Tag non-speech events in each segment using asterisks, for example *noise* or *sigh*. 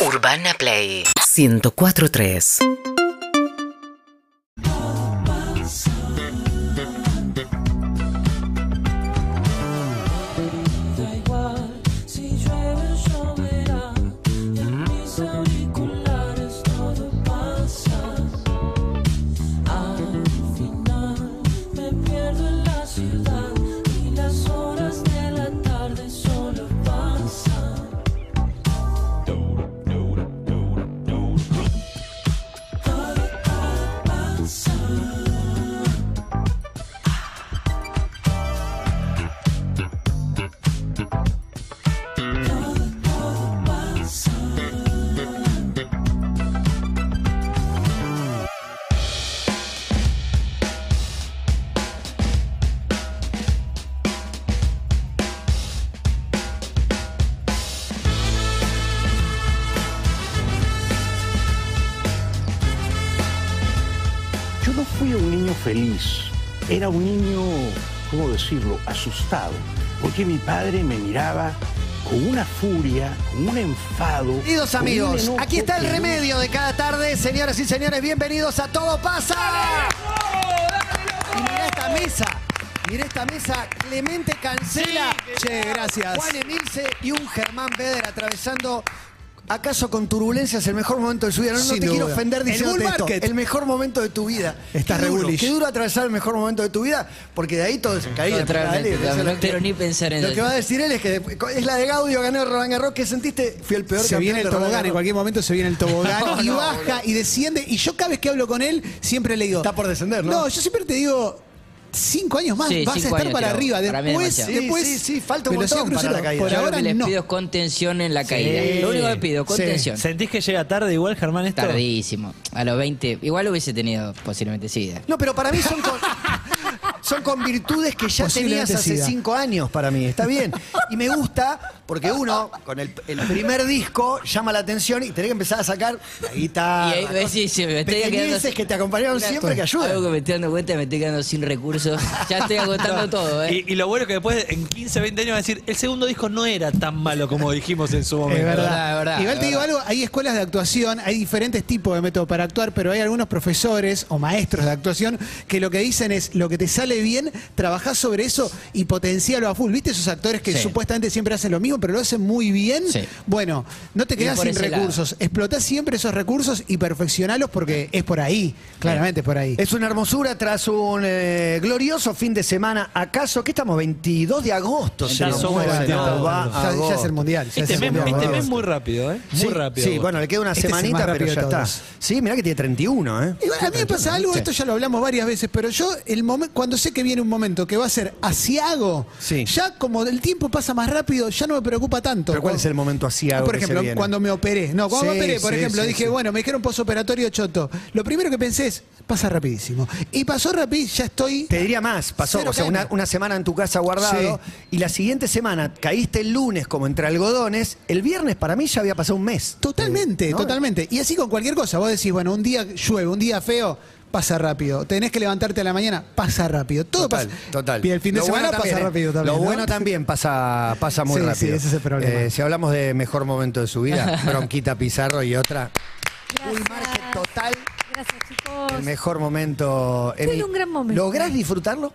Urbana Play 1043. Feliz, era un niño, ¿cómo decirlo?, asustado, porque mi padre me miraba con una furia, con un enfado. Queridos amigos, enojo aquí está el que remedio de cada tarde. Señoras y señores, bienvenidos a Todo Pasa. Y mira esta mesa. Mira esta mesa, Clemente Cancela, Che, gracias. Juan Emilce y un Germán Beder atravesando, acaso con turbulencias, el mejor momento de su vida. No, te quiero ofender El diciéndote bull esto. market. El mejor momento de tu vida. Está re bullish. Qué duro atravesar el mejor momento de tu vida, porque de ahí todo es no lo que- quiero ni pensar en Lo eso. que va a decir él es que es la de Gaudio, ganó Roland Garros. ¿Qué sentiste? Fui el peor Se viene el tobogán, en cualquier momento se viene el tobogán No, *laughs* y no, baja y desciende. Y yo cada vez que hablo con él, siempre le digo. Está por descender, ¿no? No, yo siempre te digo. Cinco años más, Sí, vas a estar años, para creo. arriba. Para Después, demasiado. después Sí, sí, sí, falta un montón para crucero. la caída. Por Yo ahora lo que les no. pido es contención en la caída. Lo único que pido, contención. ¿Sentís que llega tarde igual, Germán, esto? Tardísimo. A los 20. Igual hubiese tenido posiblemente SIDA. No, pero para mí son con, *laughs* son con virtudes que ya tenías hace sida. cinco años para mí. Está bien. Y me gusta porque uno, con el, el primer disco, llama la atención y tenés que empezar a sacar la guitarra. Y ahí sí, sí, me estoy quedando- que te acompañaron siempre que Algo ayudan. que me estoy dando cuenta, me estoy quedando sin recursos. Ya estoy agotando *laughs* todo, ¿eh? Y, y lo bueno es que después, en 15, 20 años, va a decir, el segundo disco no era tan malo como dijimos en su momento. Es verdad. verdad, es verdad, Igual es te digo verdad. algo, hay escuelas de actuación, hay diferentes tipos de métodos para actuar, pero hay algunos profesores o maestros de actuación que lo que dicen es, lo que te sale bien, trabajás sobre eso y potencialo a full. ¿Viste esos actores que Sí. supuestamente siempre hacen lo mismo, pero lo hacen muy bien? Sí. Bueno, no te por sin recursos. Explotás siempre esos recursos y perfeccionalos porque es por ahí, claramente es por ahí. Es una hermosura tras un eh, glorioso fin de semana. ¿Acaso? ¿Qué estamos? 22 de agosto. Se. Va Ya- es el mundial. ya es Este el mes, mundial. este mes muy rápido, ¿eh? Muy Sí, rápido. Sí, bueno, le queda una Este semanita, pero rápido ya está. Sí, mirá que tiene 31, ¿eh? Igual, a mí me pasa algo, esto ya lo hablamos varias veces, pero yo el momen- cuando sé que viene un momento que va a ser asiago, Sí. ya como el tiempo pasa más rápido, ya no me preocupa tanto. ¿Pero cuál es el momento asiago Por que se ejemplo, viene? cuando me operé. No, cuando Sí, me operé, por sí, ejemplo, dije, bueno, me dijeron posoperatorio choto. Lo primero que pensé es, pasa rapidísimo. Y pasó rapidísimo, ya estoy... Te diría más, pasó, Cero o sea, una, semana en tu casa guardado y la siguiente semana caíste el lunes como entre algodones, el viernes para mí ya había pasado un mes. Totalmente, ¿No? totalmente. Y así con cualquier cosa. Vos decís, bueno, un día llueve, un día feo, pasa rápido. Tenés que levantarte a la mañana, pasa rápido. Todo Total, pasa. total. Y el fin de Lo semana bueno también, pasa ¿eh? rápido también. Lo ¿no? bueno también pasa, pasa muy Sí, sí, rápido. ese es el problema. Eh, si hablamos de mejor momento de su vida, *laughs* Bronquita Pizarro y otra. Uy, margen total, Gracias, chicos. el mejor momento. Fue un gran momento. ¿Lográs disfrutarlo?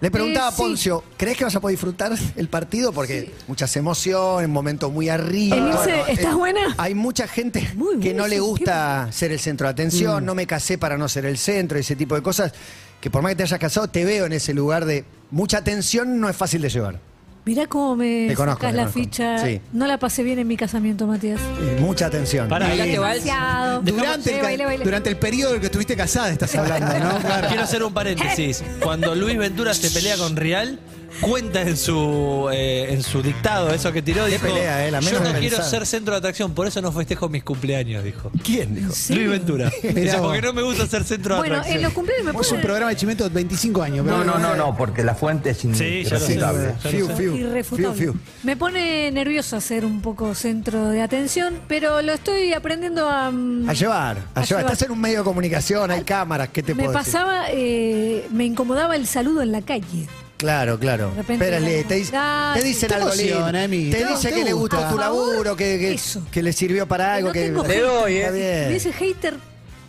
Le preguntaba Eh, a Poncio, ¿crees que vas a poder disfrutar el partido? Porque muchas emociones, un momento muy arriba. Emilce, ¿estás buena? Hay mucha gente Muy que no le sí, gusta ser el centro de atención, no me casé para no ser el centro, ese tipo de cosas, que por más que te hayas casado, te veo en ese lugar de mucha tensión, no es fácil de llevar. Mirá cómo me Te conozco, sacás te la conozco. ficha. Sí. No la pasé bien en mi casamiento, Matías. Eh, Mucha atención. Bailate vals. Demasiado. Durante, el, ca- durante periodo en que estuviste casada estás hablando, ¿no? *laughs* Claro. Quiero hacer un paréntesis. *laughs* Cuando Luis Ventura se pelea con Real, cuenta en su eh, en su dictado, eso que tiró, dijo, pelea, eh, la yo no quiero pensada". ser centro de atracción, por eso no festejo mis cumpleaños, dijo. ¿Quién dijo? Luis Ventura. *laughs* Dice, porque no me gusta ser centro de Bueno, atracción. en los cumpleaños me Es un programa de Chimento de 25 años. pero No, no, no, no, porque la fuente es irrefutable. Fiu, fiu, irrefutable. fiu. Me pone nerviosa ser un poco centro de atención, pero lo estoy aprendiendo a... mm, A llevar, a, A llevar. llevar. Estás en un medio de comunicación, hay cámaras, ¿qué te me puedo decir? pasaba, eh, me incomodaba el saludo en la calle. Claro, claro. Espérale, te, dic- Dale. te dicen Te algo emociona, lindo. Emi. Te No, dice te que le gusta. gustó tu Por favor, laburo, que, que, eso. que le sirvió para algo. No que tengo Está hater. bien. Me dice hater,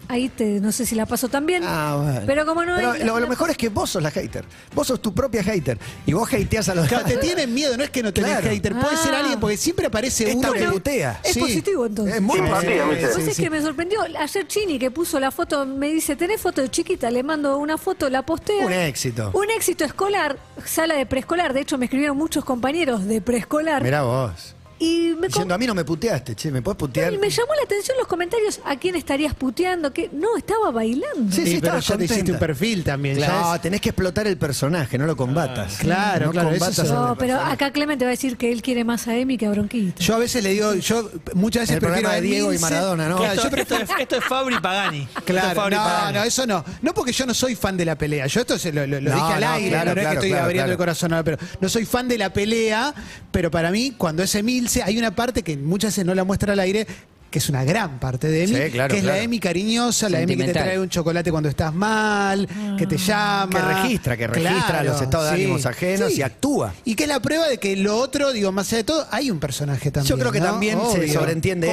ahí te, no sé si la paso tan bien. Ah, bueno. Pero como no Pero hay- lo, lo mejor es que vos sos la hater. Vos sos tu propia hater. Y vos hateás a los Claro, te tienen miedo, no es que no tenés Claro. hater. Puede ser alguien, porque siempre aparece Esta uno que. putea. Es Sí. positivo entonces. Es muy Sí, positivo. sí, Entonces sí, es sí. que me sorprendió. Ayer Chini que puso la foto, me dice, ¿tenés foto de chiquita? Le mando una foto, la postea. Un éxito. Un éxito escolar, sala de preescolar. De hecho, me escribieron muchos compañeros de preescolar. Mirá vos. Y me, Diciendo, a mí no me puteaste, che, ¿me puedes putear? y me llamó la atención los comentarios. ¿A quién estarías puteando? Que no, estaba bailando. Sí, Sí, pero estabas ya te hiciste un perfil también. ya No, es- tenés que explotar el personaje, no lo combatas. Claro, no claro, eso combatas es- al No, pero personaje. acá Clemente va a decir que él quiere más a Emi que a Bronquito. Yo a veces le digo, yo muchas veces El programa prefiero a de Diego y Maradona, ¿no? Claro, esto, yo prefiero- esto es, esto es Fabri Pagani. Esto es Claro, Fabri no, Pagani. no, eso no. No porque yo no soy fan de la pelea. Yo esto se lo, lo- lo No, dije al no, aire, claro, no, es claro, que estoy claro, abriendo claro. el corazón, pero no soy fan de la pelea, pero para mí, cuando es Hay una parte que muchas veces no la muestra al aire, que es una gran parte de Emi, Sí, claro, que es la claro. Emi cariñosa, la Emi que te trae un chocolate cuando estás mal, que te llama. Que registra, que registra los estados de ánimos ajenos y actúa. Y que es la prueba de que lo otro, digo, más allá de todo, hay un personaje también. Yo creo que ¿no? también se sobreentiende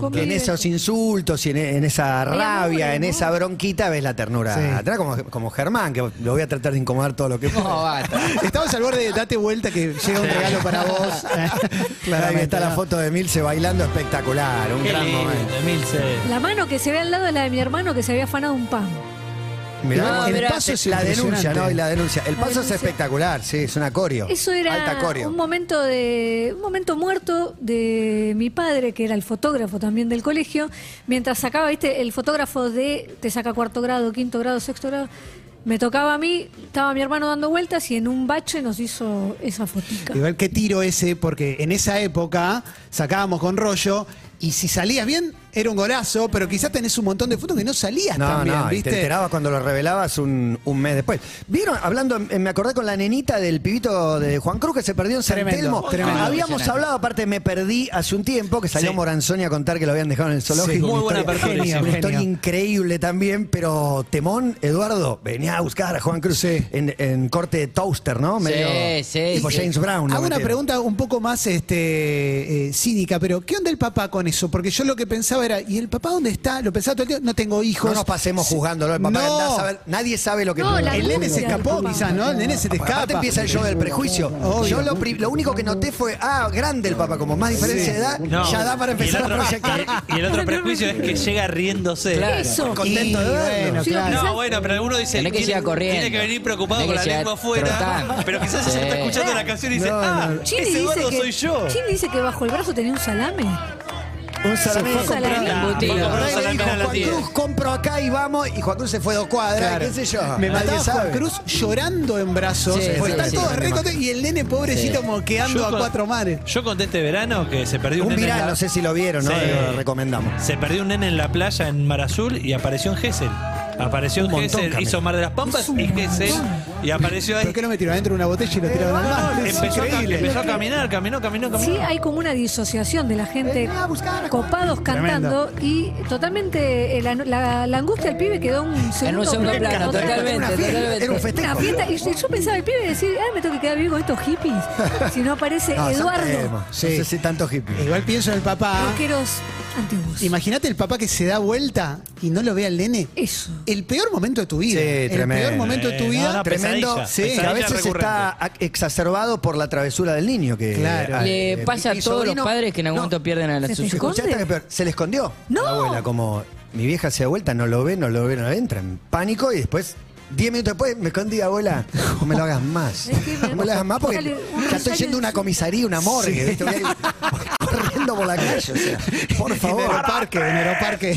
Conviven eso. en esos insultos y en, en esa rabia, en amor. esa bronquita ves la ternura. Sí. Atrás como, como Germán, que lo voy a tratar de incomodar todo lo que pueda. No, basta. *laughs* Estamos al borde de date vuelta que llega un regalo para vos. *laughs* Ahí está la foto de Milce bailando espectacular, un Qué gran lindo, momento. Emilce. La mano que se ve al lado es la de mi hermano que se había afanado un pan. Mirá, No, el paso es la denuncia, impresionante. ¿no? Y la denuncia. El La paso es denuncia. espectacular, sí, es una coreo. Eso era Alta coreo. un momento de un momento muerto de mi padre, que era el fotógrafo también del colegio, mientras sacaba, viste, el fotógrafo de te saca cuarto grado, quinto grado, sexto grado. Me tocaba a mí, estaba mi hermano dando vueltas y en un bache nos hizo esa fotica. Igual que tiro ese, porque en esa época sacábamos con rollo y si salías bien era un golazo, pero quizás tenés un montón de fotos que no salías No, tan bien, no, y ¿viste? te enterabas cuando lo revelabas un, un mes después. ¿Vieron? Hablando, eh, me acordé con la nenita del pibito de Juan Cruz que se perdió en San Tremendo, Telmo. tremendo. Habíamos hablado, aparte me perdí hace un tiempo, que salió Sí. Moranzoni a contar que lo habían dejado en el zoológico. Sí, muy Una buena historia- apertura Genio. Una historia increíble también, pero Temón, Eduardo, venía a buscar a Juan Cruz Sí. en, en corte de toaster, ¿no? Medio sí, tipo sí. James Brown. Hago una pregunta un poco más este, eh, cínica, pero ¿qué onda el papá con eso? Porque yo lo que pensaba era, ¿y el papá dónde está? Lo pensaba todo el tiempo, no tengo hijos. No nos pasemos jugándolo. El papá No. andá a saber- nadie sabe lo que No, la El nene se escapó, quizás, ¿no? El nene se te Aparte escapa. empieza el show del prejuicio. Obvio. Yo lo, pri- lo único que noté fue, ah, grande el papá, como más diferencia de edad, No. ya da para empezar otro- a proyectar. Y, y el otro *laughs* prejuicio es que llega riéndose. Claro. Eso. Contento de verlo. bueno, Sí, claro. No, bueno, pero alguno dice tiene, tiene que venir preocupado con la lengua afuera. Pero quizás se está escuchando la canción y dice, ah, ese Eduardo que, soy yo. Chini dice que bajo el brazo tenía un salame. Un fue a comprar Fue le dijo, Juan tía". Cruz, compro acá y vamos. Y Juan Cruz se fue dos cuadras, Claro. qué sé yo. Me Nadie mataba Juan sabe. Cruz llorando en brazos. Sí, porque sí, están sí, todos re contentos, y el nene pobrecito Sí. moqueando Yo a con- cuatro mares. Yo conté este verano que se perdió un, Un nene. en viral, la- no sé si lo vieron, ¿no? Sí. Lo recomendamos. Se perdió un nene en la playa en Mar Azul y apareció en Gessel. Apareció en Un montón, Gessel, Camila. hizo Mar de las Pampas y Gessel y apareció ahí. ¿Por qué lo metieron adentro de una botella y lo tiraron al mar? Es Empezó a, increíble. empezó a caminar, caminó, caminó, caminó. Sí, hay como una disociación de la gente copados cantando y totalmente eh, la, la- la angustia del pibe quedó un En segundo, un segundo plano, Total. totalmente, Era una fiesta, totalmente. era un festejo. Una fiesta, y yo pensaba el pibe decir, ah, me tengo que quedar bien con estos hippies. Si no aparece *laughs* No, Eduardo. Sí. No sé si tanto hippie. Igual pienso en el papá. rockeros antiguos. Imagínate el papá que se da vuelta y no lo ve al nene. Eso. El peor momento de tu vida. Sí, el tremendo. peor momento de tu Eh, vida. no, no, Tremendo, pesadilla, sí, que a veces recurrente. está ac- exacerbado por la travesura del niño. Que, Claro. Le eh, pasa a todos los padres que en algún No, momento pierden a la ¿Se te sus hijos. esconde? ¿Escuchaste que peor? Se le escondió. No. La abuela, como mi vieja se da vuelta, no lo ve, no lo ve, no lo ve, entra en pánico y después, 10 minutos después, me escondí, abuela. No me lo hagas más. Es que me- No me lo hagas más porque ya estoy yendo a una comisaría, una morgue. ¿viste? Voy a ir *laughs* corriendo por la calle. O sea, *laughs* por En favor. Aeroparque, en Aeroparque.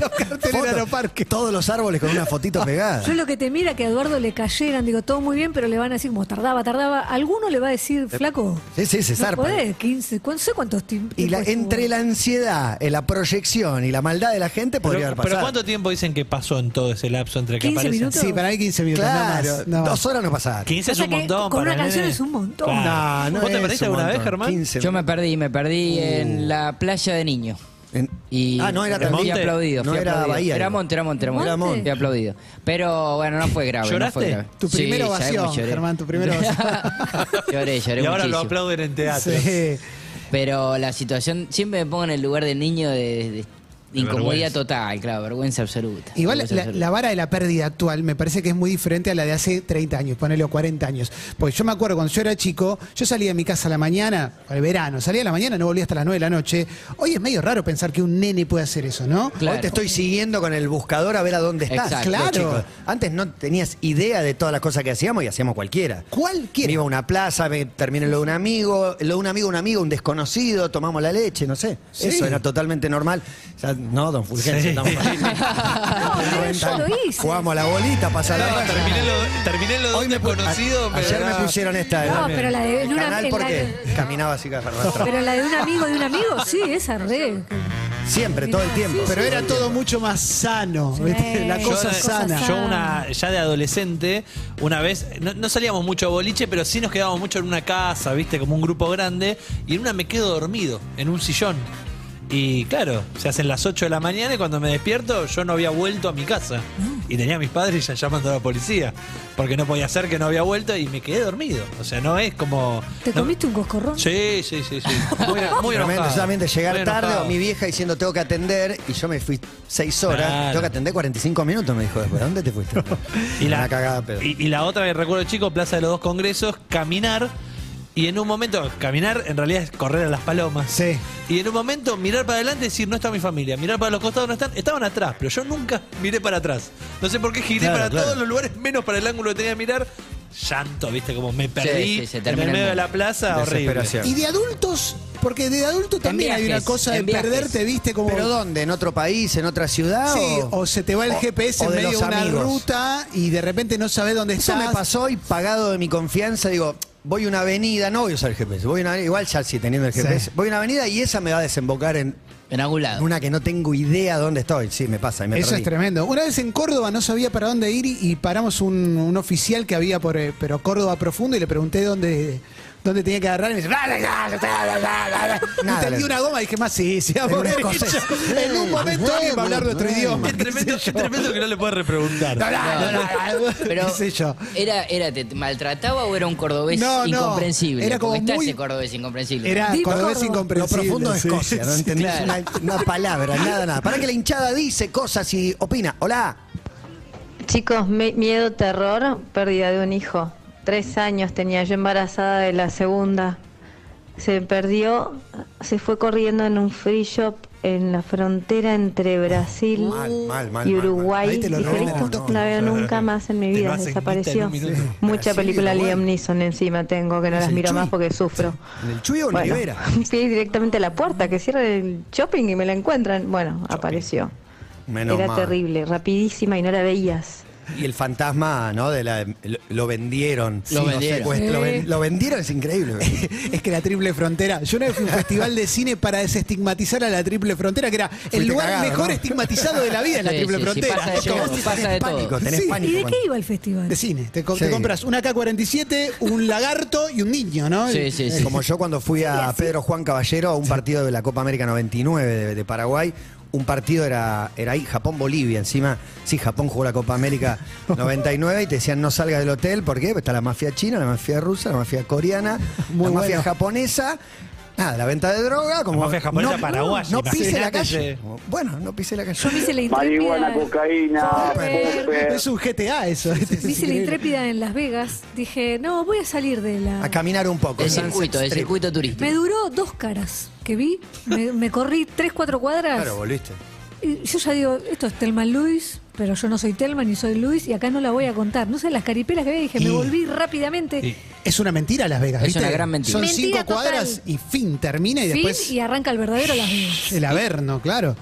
los *laughs* carteles en Aeroparque. Todos los árboles con una fotito pegada. Yo lo que te mira que a Eduardo le cayeran, digo, todo muy bien, pero le van a decir, como tardaba, tardaba. Alguno le va a decir, flaco. Sí, sí, se no zarpa. podés, 15, cu- no sé cuántos tiempos. Y la- entre la ansiedad, eh, la proyección y la maldad de la gente podría Pero, haber pero pasado. ¿cuánto tiempo dicen que pasó en todo ese lapso entre que 15 aparecen? minutos. Sí, para mí 15 minutos. Claro, más, más. dos horas no pasaron. 15 es O sea un que montón. con para una canción es un montón. No, no ¿Vos te es perdiste un alguna vez. Germán? 15 Yo me perdí, me perdí en la playa de niño. En- Y ah, no era fui tan Monte? aplaudido. No fui era aplaudido. Bahía, Era. Monte, era Monte, era Monte. Era Monte. Fui aplaudido. Pero bueno, no fue grave. No ¿Lloraste? fue grave. Tu Sí, primera sabemos, ovación, lloré. Germán, tu primera *laughs* ovación. Lloré, lloré Y ahora lo muchísimo. aplauden en teatro. Sí. Pero la situación, siempre me pongo en el lugar del niño de, de incomodidad total, claro, vergüenza absoluta. Igual vergüenza la, absoluta. la vara de la pérdida actual me parece que es muy diferente a la de hace 30 años, ponele o 40 años. Porque yo me acuerdo cuando yo era chico, yo salía de mi casa a la mañana, al verano, salía a la mañana, no volvía hasta las 9 de la noche. Hoy es medio raro pensar que un nene puede hacer eso, ¿no? Claro. Hoy te estoy siguiendo con el buscador a ver a dónde estás. Exacto. Claro. chicos. Antes no tenías idea de todas las cosas que hacíamos y hacíamos cualquiera. Cualquiera. Me iba a una plaza, me terminé en lo de un amigo, lo de un amigo, un amigo, un desconocido, tomamos la leche, no sé. Sí. Eso era totalmente normal. Ya, no, don Fulgencio, Sí. estamos *laughs* No, yo lo hice. Jugamos a la bolita, pasar la raya. terminé lo, terminé lo de Hoy un me pu- desconocido. a- pero ayer me pusieron esta. No, pero la de- en El una- canal en la porque de- caminaba así que arrastraba. Pero la de un amigo de un amigo, sí, esa re. Siempre, todo el tiempo. Pero era todo mucho más sano, la Yo cosa sana. Yo una, ya de adolescente, una vez, no, no salíamos mucho a boliche, pero sí nos quedábamos mucho en una casa, viste, como un grupo grande, y en una me quedo dormido, en un sillón. Y claro, se hacen las 8 de la mañana y cuando me despierto yo no había vuelto a mi casa. Y tenía a mis padres ya llamando a la policía. Porque no podía ser que no había vuelto y me quedé dormido. O sea, no es como... ¿Te no- comiste un coscorrón? Sí, sí, sí, sí. Muy, muy Tremendo, enojado. solamente llegar Muy tarde o mi vieja diciendo tengo que atender y yo me fui seis horas, Claro. tengo que atender 45 minutos, me dijo después, ¿dónde te fuiste? *laughs* Y la, Una cagada, pero. y, y la otra que recuerdo chico, Plaza de los Dos Congresos, caminar. Y en un momento, caminar en realidad es correr a las palomas. Sí. Y en un momento mirar para adelante y decir, no está mi familia. Mirar para los costados, no están. Estaban atrás, pero yo nunca miré para atrás. No sé por qué giré Claro, para claro. todos los lugares, menos para el ángulo que tenía que mirar. Llanto, viste, como me perdí sí, se en termina el medio de la plaza, horrible. Desesperación. Y de adultos, porque de adulto también hay una viajes, cosa de en viajes. perderte, ¿viste? Como, ¿Pero dónde? ¿En otro país? ¿En otra ciudad? Sí, o, o se te va el o- GPS o en de medio de una amigos? ruta y de repente no sabes dónde Eso estás. me pasó y pagado de mi confianza, digo, voy a una avenida, no voy a usar el GPS, voy a una igual ya sí teniendo el Sí. GPS, voy a una avenida y esa me va a desembocar en En algún lado. una que no tengo idea dónde estoy. Sí, me pasa, y me Eso perdí. es tremendo. Una vez en Córdoba no sabía para dónde ir y, y paramos un, un oficial que había por eh, pero Córdoba profundo y le pregunté dónde, dónde tenía que agarrar y me dice, "Bla, bla, bla, bla, bla, bla, bla". Nada, Entendí una goma y dije, más sí, sí, En amor, un derecho". escocés. En un momento alguien va a hablar nuestro idioma. Es tremendo, es tremendo que no le puedes repreguntar. Bla, bla, bla. Pero, ¿Qué sé yo? ¿era, era, ¿Te maltrataba o era un cordobés No, no, incomprensible? era como muy- ese cordobés incomprensible. Era cordobés Córdoba. Lo incomprensible. profundo de sí. Escocia, no Sí. entendés *laughs* claro. una, una palabra, nada, nada. Para que la hinchada dice cosas y opina. Hola. Chicos, me- miedo, terror, pérdida de un hijo. Tres años tenía yo embarazada de la segunda. Se perdió, se fue corriendo en un free shop en la frontera entre Brasil Mal, mal, mal, y mal, mal. Uruguay. Lo Dije, roban, "Listo, no, no la veo nunca más en mi vida, desapareció. Mucha película. Liam Neeson encima tengo, que no las miro más porque sufro. ¿En el Chuy o en Bueno, *laughs* fui directamente a la puerta, que cierra el shopping y me la encuentran. Bueno, apareció. Menos Era mal. terrible, rapidísima y no la veías. Y el fantasma, ¿no? De la, lo, lo vendieron. Lo Sí, no sé, vendieron. lo, ven- lo vendieron, es increíble. *laughs* Es que la triple frontera. Yo una vez fui a un festival de cine para desestigmatizar a la triple frontera, que era el Fuiste lugar cagado, mejor ¿no? estigmatizado de la vida, en la Sí, triple sí, sí, frontera. pasa de Es como- todo, Tenés pasa de pánico, todo. tenés Sí. pánico. ¿Y de qué iba el festival? De cine. Te, co- te Sí. compras una K-47, un lagarto y un niño, ¿no? Sí, sí, sí. Como yo cuando fui a Pedro Juan Caballero a un partido de la Copa América 99 de, de Paraguay, un partido era, era ahí, Japón-Bolivia, encima, sí, Japón jugó la Copa América *laughs* 99 y te decían no salga del hotel, ¿por qué? Porque está la mafia china, la mafia rusa, la mafia coreana, Muy la mafia japonesa. Nada, la venta de droga, como. mafia japonesa no, paraguaya, No, pise la calle. ese- Bueno, no pise la calle. Yo hice la Marihuana, intrépida. cocaína, Súper. popper. Es un GTA eso. Es Me hice la intrépida en Las Vegas. Dije, no, voy a salir de la. A caminar un poco. El circuito, el circuito turístico. Me duró dos caras que vi. Me, me corrí tres, cuatro cuadras. Claro, volviste. Y yo ya digo, esto es Telman Luis, pero yo no soy Telman ni soy Luis y acá no la voy a contar. No sé, las caripelas que vi, dije, me volví rápidamente. Y- Es una mentira Las Vegas, Es ¿viste? una gran mentira. Son Mentira cinco total. cuadras y fin, termina y Fin, después y arranca el verdadero Las Vegas. *laughs* el Averno, claro.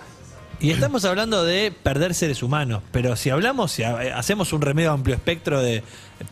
Y estamos hablando de perder seres humanos, pero si hablamos, si ha- hacemos un remedio amplio espectro de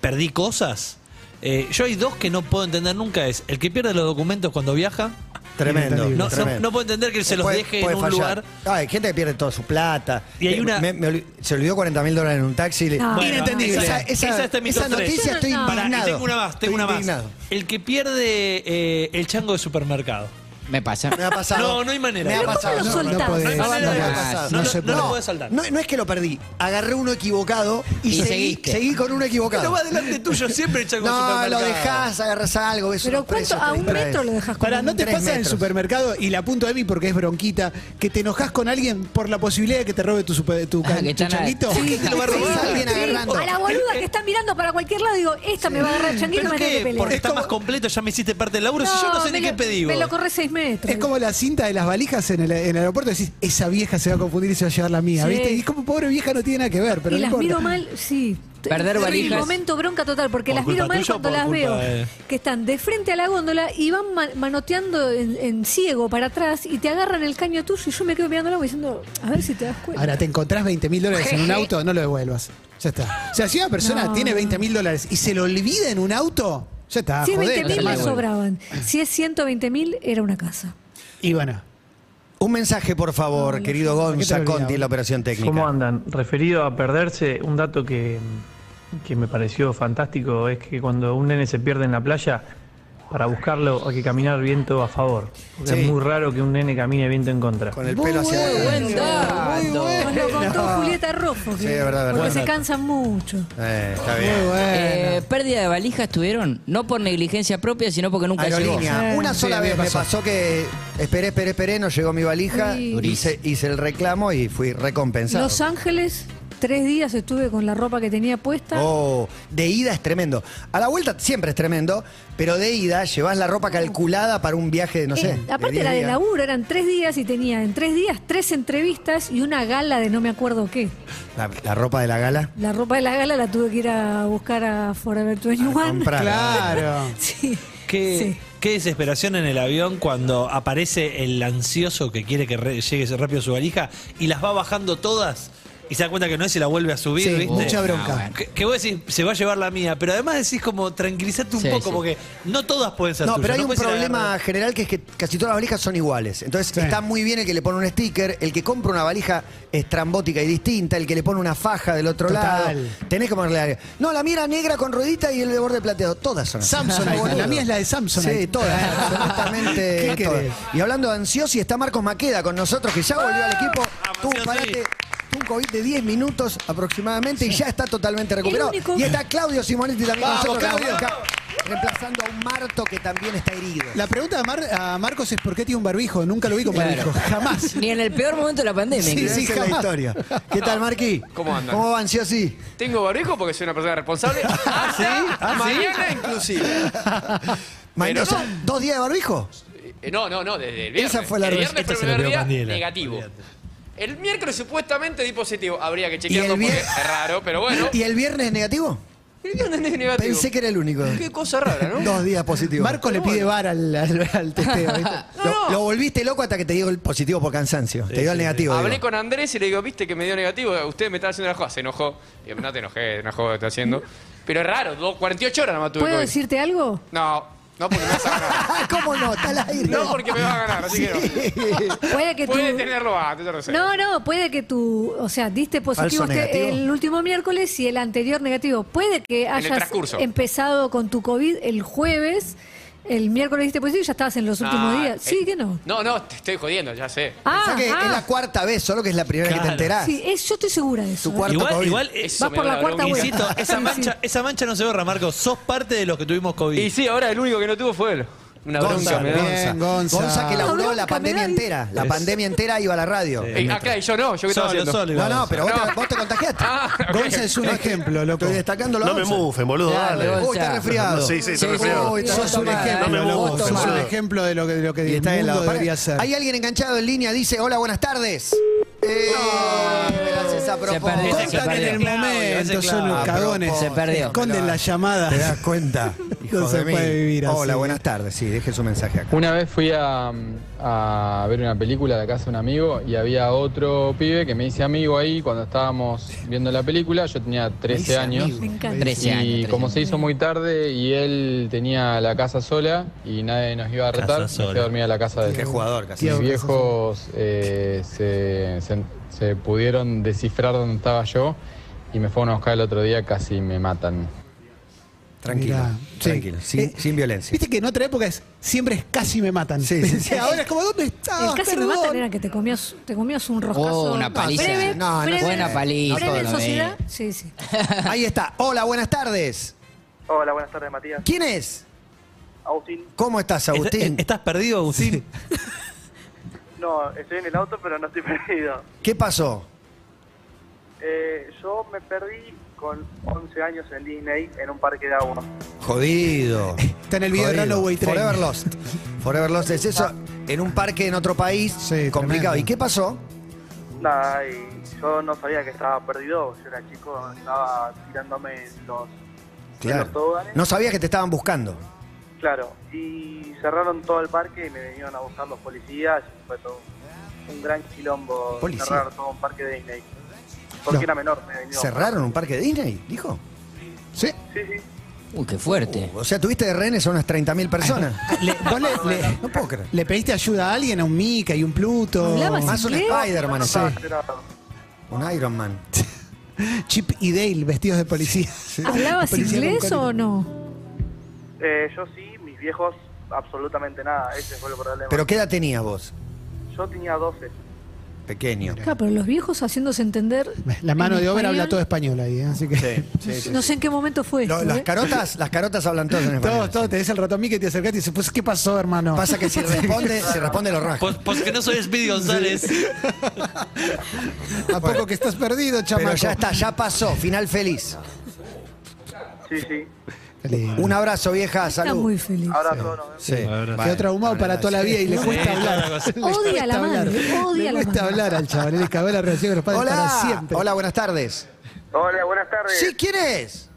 perdí cosas, eh, yo hay dos que no puedo entender nunca, es el que pierde los documentos cuando viaja, Tremendo. No, no, tremendo. no puedo entender que se los Puede- deje en puede un fallar. lugar. Ah, hay gente que pierde toda su plata. Y hay una- me- me olvi- se olvidó 40 mil dólares en un taxi. le- No. Bueno, Inentendible. Esa, esa- Esa está en mi esa top tres. noticia estoy indignado. tengo una más, tengo Estoy una más. indignado. El que pierde eh, el chango de supermercado. Me pasa. Me ha pasado. No, no hay manera. Me ha Pero ¿cómo pasado. No, no soltás? podés. No hay manera de-. No, No no, se no lo puede. puedes saltar. No, no es que lo perdí. Agarré uno equivocado y, Y seguí, seguiste. seguí con uno equivocado. Pero va delante tuyo siempre el chaco No, lo supermercado. dejás, agarras algo, ves Pero unos ¿cuánto? precios, A un distraes. metro lo dejas Para, como ¿no te tres pasa en el metros. supermercado? Y la apunto a Emi porque es bronquita, que te enojas con alguien por la posibilidad de que te robe tu, super, tu, Ah, que tu están a- changuito? Sí, *laughs* te lo va a robar. Alguien agarrando. A la boluda que está mirando para cualquier lado, digo, esta me va a agarrar el changuito y ¿Pero me va a tener que qué? pelear. Porque está más completo, ya me hiciste parte del laburo. si yo no sé me ni qué pedí. Me vos. lo corres seis metros. Es como la cinta de las valijas en el, en el aeropuerto. Decís, esa vieja se va a confundir y se va a llevar la mía, Sí. ¿viste? Y como pobre vieja no tiene nada que ver, pero y no las importa. miro mal, sí. Perder valijas. un momento bronca total, porque ¿Por las miro mal cuando las veo de- que están de frente a la góndola y van ma- manoteando en, en ciego para atrás y te agarran el caño tuyo y yo me quedo mirando el agua diciendo, a ver si te das cuenta. Ahora, te encontrás 20 mil dólares en un auto, no lo devuelvas. Ya está. O sea, si una persona No. tiene 20 mil dólares y se lo olvida en un auto, ya está. si es jodete, 20 mil le sobraban, si es 120 mil era una casa. Y bueno, Un mensaje, por favor, querido ¿Qué te Gonza? Conti en la operación técnica. ¿Cómo andan? Referido a perderse, un dato que, que me pareció fantástico es que cuando un nene se pierde en la playa, para buscarlo hay que caminar viento a favor. Porque Sí. es muy raro que un nene camine viento en contra. Con el pelo hacia Muy adelante. buen dato. *laughs* Nos lo contó Julieta Rojo, que- Sí, es verdad, porque verdad. se cansan mucho. Eh, está bien. muy bueno. Eh, pérdida de valijas tuvieron, no por negligencia propia, sino porque nunca llegó. Aerolínea. Sí. Una Sí, sola vez me me pasó. pasó que esperé, esperé, esperé, no llegó mi valija, Sí. hice, hice el reclamo y fui recompensado. Los Ángeles, tres días estuve con la ropa que tenía puesta. Oh, de ida es tremendo. A la vuelta siempre es tremendo, pero de ida llevas la ropa calculada para un viaje de, no sé. Eh, aparte diez la de días. laburo, eran tres días y tenía en tres días tres entrevistas y una gala de no me acuerdo qué. La, la ropa de la gala. La ropa de la gala la tuve que ir a buscar a Forever 21. comprar. *laughs* Claro. *laughs* Sí. Qué, Sí. qué desesperación en el avión cuando aparece el ansioso que quiere que llegue rápido su valija y las va bajando todas y se da cuenta que no es y la vuelve a subir, Sí, ¿viste? mucha bronca. Ah, bueno. Que, que vos decís, se va a llevar la mía, pero además decís como tranquilizate un Sí, poco sí. porque no todas pueden ser No, tuyas, pero hay un problema agarrar- general que es que casi todas las valijas son iguales. Entonces Sí. está muy bien el que le pone un sticker, el que compra una valija estrambótica y distinta, el que le pone una faja del otro Total. lado. Tenés que ponerle. No, la mía era negra con ruedita y el de borde plateado. Todas son así. Samsonite. *laughs* La mía es la de Samsonite. Sí, todas, absolutamente *laughs* ¿Qué todas. querés? Y hablando de ansiosi, está Marcos Maqueda con nosotros, que ya volvió al equipo. Un Ansiosi. parate, un COVID de 10 minutos aproximadamente y ya está totalmente recuperado. único- Y está Claudio Simonetti también con Vamos, nosotros, que nos Claudio. reemplazando a un Marto que también está herido. La pregunta a, Mar- a Marcos es por qué tiene un barbijo. Nunca lo vi con Claro. barbijo. Jamás. *laughs* Ni en el peor momento de la pandemia. Sí, sí, es la jamás. historia. ¿Qué tal, Marqui? ¿Cómo andan? ¿Cómo va ansiosi? Tengo barbijo porque soy una persona responsable. *laughs* Hasta mañana inclusive. *laughs* Mañana, Pero o sea, no. ¿Dos días de barbijo? Eh, No, no, no, desde el viernes. Esa fue la el viernes fue primer día negativo. Olvídate. El miércoles supuestamente di positivo. Habría que ¿Y chequearlo porque vier- es raro, pero bueno. ¿Y el viernes negativo? El viernes es negativo. Pensé que era el único. Qué cosa rara, ¿no? Dos días positivos. Marcos le pide bar al, al, al testeo. ¿viste? *laughs* Lo, lo volviste loco hasta que te dio el positivo por cansancio. te dio el negativo. Hablé digo. con Andrés y le digo, viste que me dio negativo, usted me está haciendo la joda. Se enojó. Y yo, no te enojé, una joda que está haciendo. *laughs* Pero es raro, dos- 48 horas nomás tuve ¿Puedo COVID. decirte algo? No, no porque me vas a ganar. *laughs* Ah, ¿Cómo no? Está al aire. No porque me va a ganar, así que no. Puede que Puede tú... tenerlo antes, no sé. No, no, puede que tú, o sea, diste positivo este- negativo. el último miércoles y el anterior negativo. Puede que hayas empezado con tu COVID el jueves, el miércoles diste positivo y ya estabas en los últimos Ah, días. Sí, eh, que no. No, no, te estoy jodiendo, ya sé. Ah, Pensá que ah. es la cuarta vez, solo que es la primera que te Claro. enterás. Sí, es- yo estoy segura de eso. Tu ¿eh? cuarto Igual, COVID. igual eh, Eso Vas me por da la cuarta bronca. vuelta. insisto, esa *laughs* Sí, mancha, esa mancha no se borra, Marco. Sos parte de los que tuvimos COVID. Y sí, ahora el único que no tuvo fue él. Una Gonza, bronca me da. Bien, Gonza. Gonza que laburó la bronca pandemia da. entera. La pandemia entera iba a la radio. Eh, ah, claro, y yo no, yo qué estaba Solo, haciendo. solo, No, no, pero vos, te, vos te contagiaste. *laughs* Ah, ok. Gonza es un ejemplo, loco. Estoy destacando la No me Gonza. mufen, boludo, dale. Gonza. Uy, está resfriado. Sí, sí, está Sí, resfriado. Uy, está Sos un ejemplo, No me loco. Sos un boludo. ejemplo de lo que, de lo que Y el está en la- mundo debería ser. Hay alguien enganchado en línea, dice, hola, buenas tardes. Eh, me la haces a Se propósito. perdió, se en perdió. el momento, son unos cagones. Se perdió. Esconden la llamada. ¿Te das cuenta? *laughs* Hijo No se de mí. puede vivir así. Hola, buenas tardes. Sí, deje su mensaje acá. Una vez fui a, a ver una película a la casa de un amigo y había otro pibe que me hice amigo ahí cuando estábamos viendo la película. Yo tenía 13 hice años. amigo. Me encanta. 13 años. Y 13 como se hizo muy tarde y él tenía la casa sola y nadie nos iba a retar, me fui a dormir a la casa de él. Qué jugador, casi. Mis viejos eh, se, se- se pudieron descifrar dónde estaba yo y me fueron a buscar el otro día, casi me matan. Tranquilo, Mirá, sí. tranquilo, sin, Eh, sin violencia. Viste que en otra época es, siempre es casi me matan. Sí, sí, *laughs* sí. Ahora es como, ¿dónde estabas? El casi me Perdón. matan era que te comías, te comías un roscazo. Oh, una paliza. Breve, No, no breve, sé. Buena paliza. breve en sociedad. Sí, sí. *laughs* Ahí está. Hola, buenas tardes. Hola, buenas tardes, Matías. ¿Quién es? Agustín. ¿Cómo estás, ¿Est- Agustín? ¿Estás perdido, Agustín? *laughs* No, estoy en el auto, pero no estoy perdido. ¿Qué pasó? Eh, yo me perdí con 11 años en Disney en un parque de agua. Jodido. Está en el video de Jodido. Runaway Train. Forever Lost. Forever Lost es eso. En un parque en otro país. Sí, complicado. tremendo. ¿Y qué pasó? Nada, y yo no sabía que estaba perdido. Yo era chico, estaba tirándome los, en los toboganes. No sabías que te estaban buscando. Claro, y cerraron todo el parque y me vinieron a buscar los policías. Y fue todo un gran quilombo Policía. cerrar todo un parque de Disney. Porque No. era menor, me. ¿Cerraron un parque de Disney? ¿Dijo? Sí. Sí, sí. Uy, qué fuerte. O sea, tuviste de rehenes a unas 30.000 personas. *laughs* Le, vos le, le- No puedo creer. le pediste ayuda a alguien, a un Mika y un Pluto. ¿Hablabas Más un inglés? Spider-Man, alterado. un Iron Man. *laughs* Chip y Dale vestidos de policía. ¿Hablabas Policía inglés o no? Eh, yo sí, mis viejos absolutamente nada. Ese fue el problema. ¿Pero qué edad tenías vos? Yo tenía 12. Pequeño. Claro, pero los viejos haciéndose entender. La mano en de obra español, habla todo español ahí, ¿eh? así que. Sí, sí, sí. No sé en qué momento fue Lo- esto. las ¿eh? carotas, las carotas hablan todas en español. Todos, todos, te des el ratón Mika y te acercás y dices, pues, ¿qué pasó, hermano? Pasa que si *laughs* responde, si responde lo rasca. Pues, pues que no soy Speedy González. ¿A poco que estás perdido, chamaco? Pero ya está, ya pasó. Final feliz. Sí, sí. Lindo. Un abrazo, vieja. Está Salud. muy feliz. Ahora todo nos vemos. Sí. Quedó traumado para toda la vida y le cuesta hablar. Le Odia a la cuesta madre, hablar. odia Le la cuesta madre. hablar al chaval, le cagó la relación con los padres para Hola. siempre. Hola, buenas tardes. Hola, buenas tardes. Sí, ¿quién es?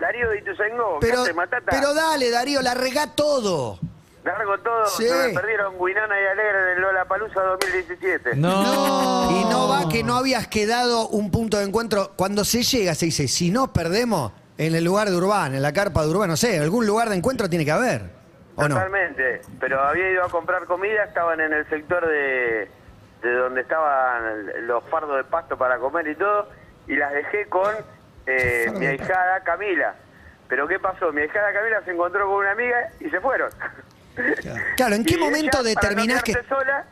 Darío de Ituzaingó, Pero, pero dale, Darío, la regá todo. Largo todo, Sí. se me perdieron Guinana y Alegre en el Lollapalooza 2017. No. Y no va que no habías quedado un punto de encuentro. Cuando se llega, se dice, si no perdemos en el lugar de Urbán, en la carpa de Urbán, no sé, algún lugar de encuentro tiene que haber. ¿O no? Totalmente, pero había ido a comprar comida, estaban en el sector de, de donde estaban los fardos de pasto para comer y todo, y las dejé con eh, mi ahijada Camila. Pero ¿qué pasó? Mi ahijada Camila se encontró con una amiga y se fueron. Claro, ¿en qué *laughs* Y momento para no determinás que, sola,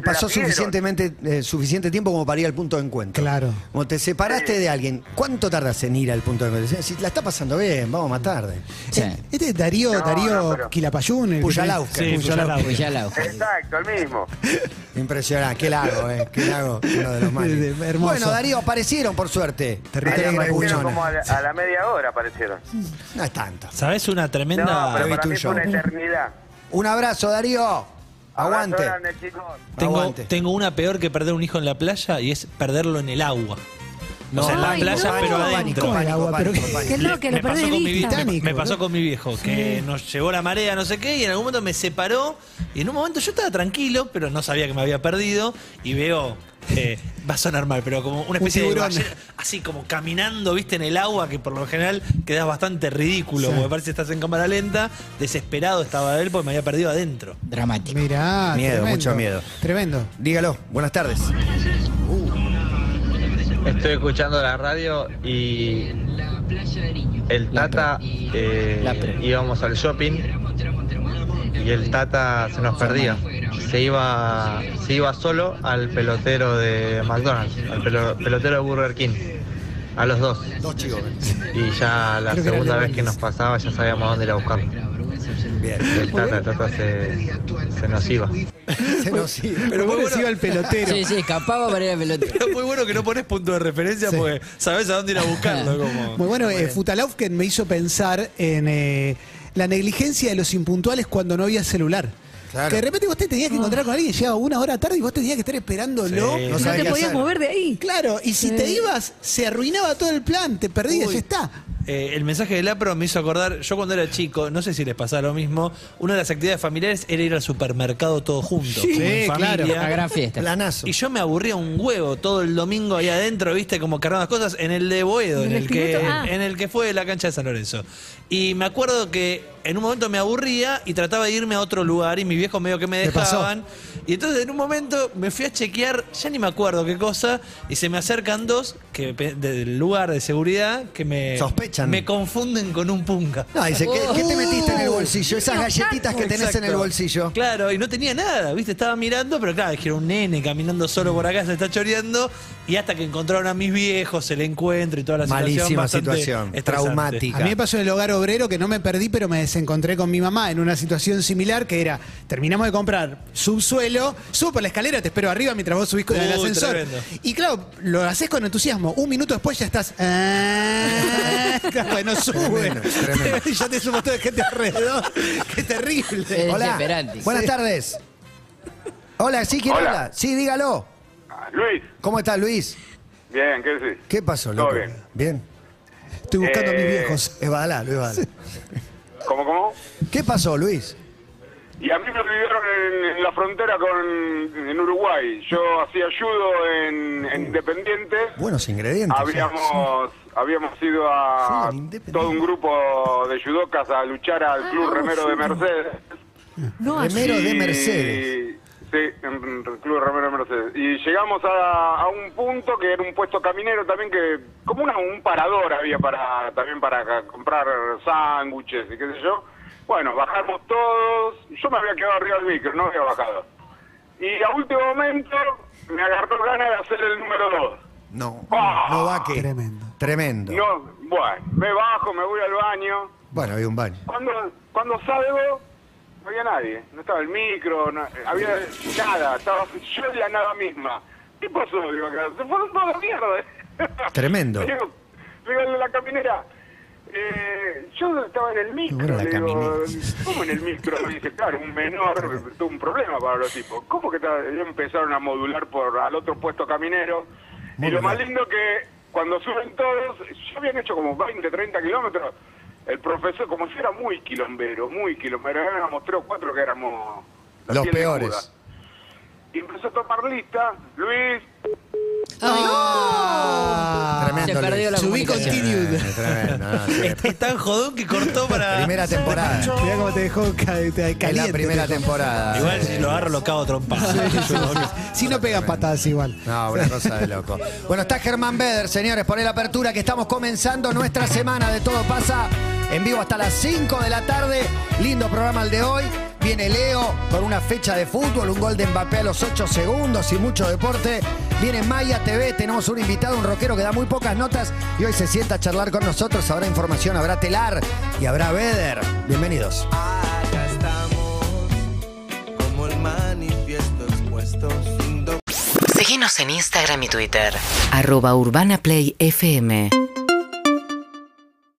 que pasó suficientemente, eh, suficiente tiempo como para ir al punto de encuentro? Claro. Como te separaste de alguien, ¿cuánto tardas en ir al punto de encuentro? Si la está pasando bien, vamos más tarde. Sí. Este es Darío, No, Darío no, pero- Quilapayún. el tiene- Sí, Exacto, el mismo. *laughs* Impresionante, qué lago, eh, qué lago, uno de los más. *laughs* Hermoso. Bueno, Darío, aparecieron por suerte. Territorio aparecieron como a la, a la media hora aparecieron. No es tanto. ¿Sabes una No, tremenda. pero vi para mí fue una eternidad. Un abrazo, Darío. Aguante. Grande. Tengo, Aguante. tengo una peor que perder un hijo en la playa y es perderlo en el agua. No, o sea, en la Ay, playa, no. pero adentro. ¿Cómo el agua? Pero pánico, qué- pánico. Que no, que lo me pasó con mi viejo, me, me pasó ¿no? con mi viejo, que nos llevó la marea, no sé qué, y en algún momento me separó, y en un momento yo estaba tranquilo, pero no sabía que me había perdido, y veo, eh, *laughs* va a sonar mal, pero como una especie de ballena, así como caminando, viste, en el agua, que por lo general quedas bastante ridículo, porque parece que estás en cámara lenta, desesperado estaba él porque me había perdido adentro. Dramático. Mirá, Miedo, tremendo. mucho miedo. Tremendo. Dígalo, buenas tardes. Estoy escuchando la radio y el Tata eh, íbamos al shopping y el Tata se nos perdía. Se iba, se iba solo al pelotero de McDonald's, al pelo- pelotero de Burger King, a los dos. Dos chicos. Y ya la Creo segunda vez que nos pasaba ya sabíamos dónde ir a buscarlo. Bien. El Tata, el Tata se, se nos iba. *laughs* Se nos sigue. Pero muy vos bueno. iba el pelotero. Sí, sí, escapaba para ir al pelotero. Pero muy bueno que no pones punto de referencia Sí. porque sabes a dónde ir a buscarlo. *laughs* Como... Muy bueno, eh, Futalaufken me hizo pensar en eh, la negligencia de los impuntuales cuando no había celular. Claro. Que de repente vos te tenías que encontrar con alguien, llegaba una hora tarde y vos tenías que estar esperándolo. Sí. No te podías hacer. mover de ahí. Claro, y si Sí. te ibas, se arruinaba todo el plan, te perdías, Uy. ya está. Eh, el mensaje del APRO me hizo acordar, yo cuando era chico, no sé si les pasaba lo mismo, una de las actividades familiares era ir al supermercado todos juntos. Sí, como en sí, claro. familia. Una gran fiesta. Planazo. Y yo me aburría un huevo todo el domingo ahí adentro, viste, como cargando las cosas en el de Boedo, ¿En en el el, que? Ah. en el que fue la cancha de San Lorenzo. Y me acuerdo que en un momento me aburría y trataba de irme a otro lugar y mis viejos medio que me dejaban. Y entonces en un momento me fui a chequear, ya ni me acuerdo qué cosa, y se me acercan dos que del lugar de seguridad que me Sospechan. Me confunden con un punga. No, dice, ¿qué, qué te metiste en el bolsillo? Esas galletitas que tenés en el Exacto. bolsillo. Claro, y no tenía nada, ¿viste? Estaba mirando, pero claro, es que era un nene caminando solo por acá, se está choreando. Y hasta que encontraron a mis viejos, el encuentro y toda la situación. Malísima bastante situación, estresante. traumática. A mí me pasó en el hogar obrero que no me perdí, pero me desencontré con mi mamá en una situación similar que era, terminamos de comprar subsuelo, subo por la escalera, te espero arriba mientras vos subís con el Uy, ascensor. tremendo. Y claro, lo haces con entusiasmo. Un minuto después ya estás. ah, *laughs* *laughs* claro, no sube. Tremendo, tremendo. *laughs* Ya te sumo todo de gente alrededor. *laughs* Qué terrible. Es Hola. Buenas tardes. Hola, ¿sí quién Hola. habla? Sí, dígalo. Luis, ¿Cómo estás, Luis? bien, ¿qué decís? ¿Qué pasó, Todo loco? bien. Bien. Estoy buscando a mis Eh, viejos. Es Badalá, Luis. ¿Cómo, cómo? ¿Qué pasó, Luis? Y a mí me vivieron en, en la frontera con en Uruguay. Yo hacía judo en, en Independiente. Buenos ingredientes. Habíamos habíamos ido a todo un grupo de judocas a luchar al Ah, Club Remero de. Mercedes. No, Remero de Mercedes. Sí, en el Club Remero de Mercedes. Y llegamos a, a un punto que era un puesto caminero también que, como una, un parador había para también para comprar sándwiches y qué sé yo. Bueno, bajamos todos. Yo me había quedado arriba del micro, no había bajado. Y a último momento me agarró ganas de hacer el número dos. No, Ah. no va que. Tremendo. Tremendo. No, bueno, me bajo, me voy al baño. Bueno, había un baño. Cuando, cuando salgo, no había nadie. No estaba el micro, no, había nada. Estaba yo en la nada misma. ¿Qué pasó? Digo, se fueron toda la mierda. *laughs* Tremendo. Digo, digo la caminera. Eh, yo estaba en el micro, Bueno, le digo. ¿cómo en el micro? Me *laughs* dice, claro, un menor, tuvo un problema para los tipos. ¿Cómo que empezaron a modular por al otro puesto caminero? Y lo más lindo que cuando suben todos, ya habían hecho como 20, 30 kilómetros, el profesor, como si era muy quilombero, muy quilombero, éramos tres o cuatro que éramos la Los peores. Y empezó a tomar lista, Luis, Tremendo. Se perdió la Subí continued. Tremendo. no, sí. Es, es tan jodón que cortó para. Primera temporada. Mirá cómo te dejó ca- te- caliente. Es la primera temporada. Igual si lo agarro lo cago a trompadas. *laughs* Si no pegan patadas igual. No, una cosa de loco. Bueno, está Germán Beder, señores, por la apertura que estamos comenzando nuestra semana de Todo Pasa en vivo hasta las 5 de la tarde. Lindo programa el de hoy. Viene Leo con una fecha de fútbol, un gol de Mbappé a los 8 segundos y mucho deporte. Viene Maya TV, tenemos un invitado, un rockero que da muy pocas notas y hoy se sienta a charlar con nosotros. Habrá información, habrá telar y habrá Beder. Bienvenidos. Acá estamos, como el manifiesto expuesto Síguenos en Instagram y Twitter. Arroba Urbana Play FM.